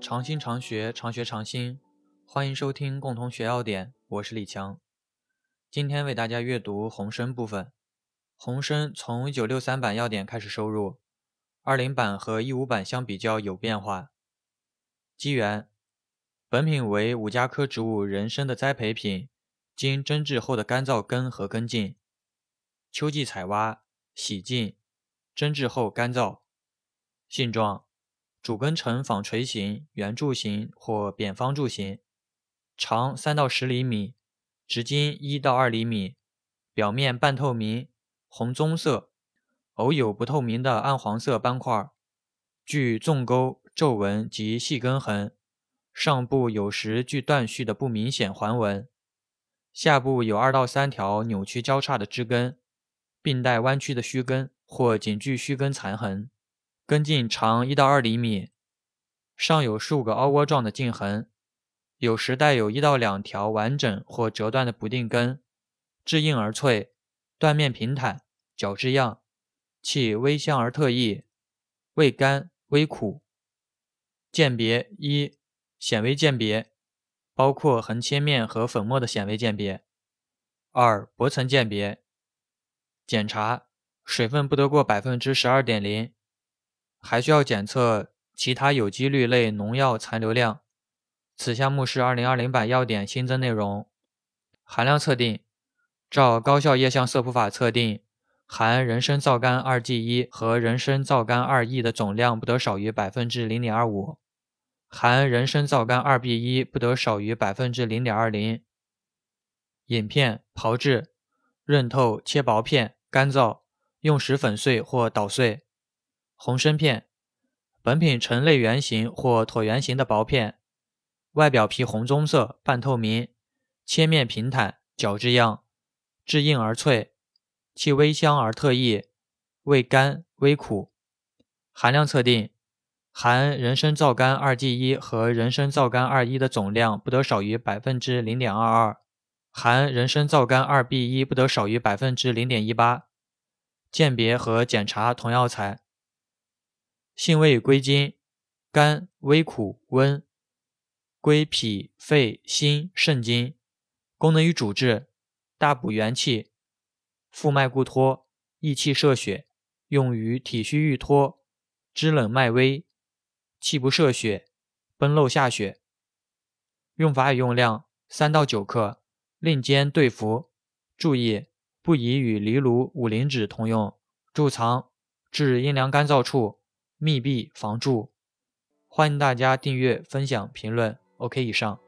常新常学，常学常新。欢迎收听共同学要点，我是李强。今天为大家阅读红参部分。红参从一九六三版要点开始收入，二零版和一五版相比较有变化。机缘：本品为五加科植物人参的栽培品，经蒸制后的干燥根和根茎。秋季采挖，洗净，蒸制后干燥。性状。主根呈纺锤形、圆柱形或扁方柱形，长三到十厘米，直径一到二厘米，表面半透明，红棕色，偶有不透明的暗黄色斑块，具纵沟、皱纹及细根痕，上部有时具断续的不明显环纹，下部有二到三条扭曲交叉的枝根，并带弯曲的须根或仅具须根残痕。根茎长一到二厘米，上有数个凹窝状的茎痕，有时带有一到两条完整或折断的不定根，质硬而脆，断面平坦，角质样，气微香而特异，味甘微苦。鉴别一：显微鉴别，包括横切面和粉末的显微鉴别。二：薄层鉴别，检查水分不得过百分之十二点零。还需要检测其他有机氯类农药残留量。此项目是2020版要点新增内容。含量测定：照高效液相色谱法测定，含人参皂苷 2G1 和人参皂苷 2E 的总量不得少于百分之零点二五，含人参皂苷 2B1 不得少于百分之零点二零。饮片炮制，润透，切薄片，干燥，用时粉碎或捣碎。红参片，本品呈类圆形或椭圆形的薄片，外表皮红棕色，半透明，切面平坦，角质样，质硬而脆，气微香而特异，味甘微苦。含量测定：含人参皂苷二 G 一和人参皂苷二一的总量不得少于百分之零点二二，含人参皂苷 2B1 不得少于百分之零点一八。鉴别和检查同药材。性味归经：甘，微苦，温，归脾、肺、心、肾经。功能与主治：大补元气，腹脉固脱，益气摄血，用于体虚欲脱、肢冷脉微、气不摄血、崩漏下血。用法与用量：三到九克，令煎对服。注意，不宜与藜芦、五灵脂同用。贮藏：至阴凉干燥处。密闭防住，欢迎大家订阅、分享、评论。OK，以上。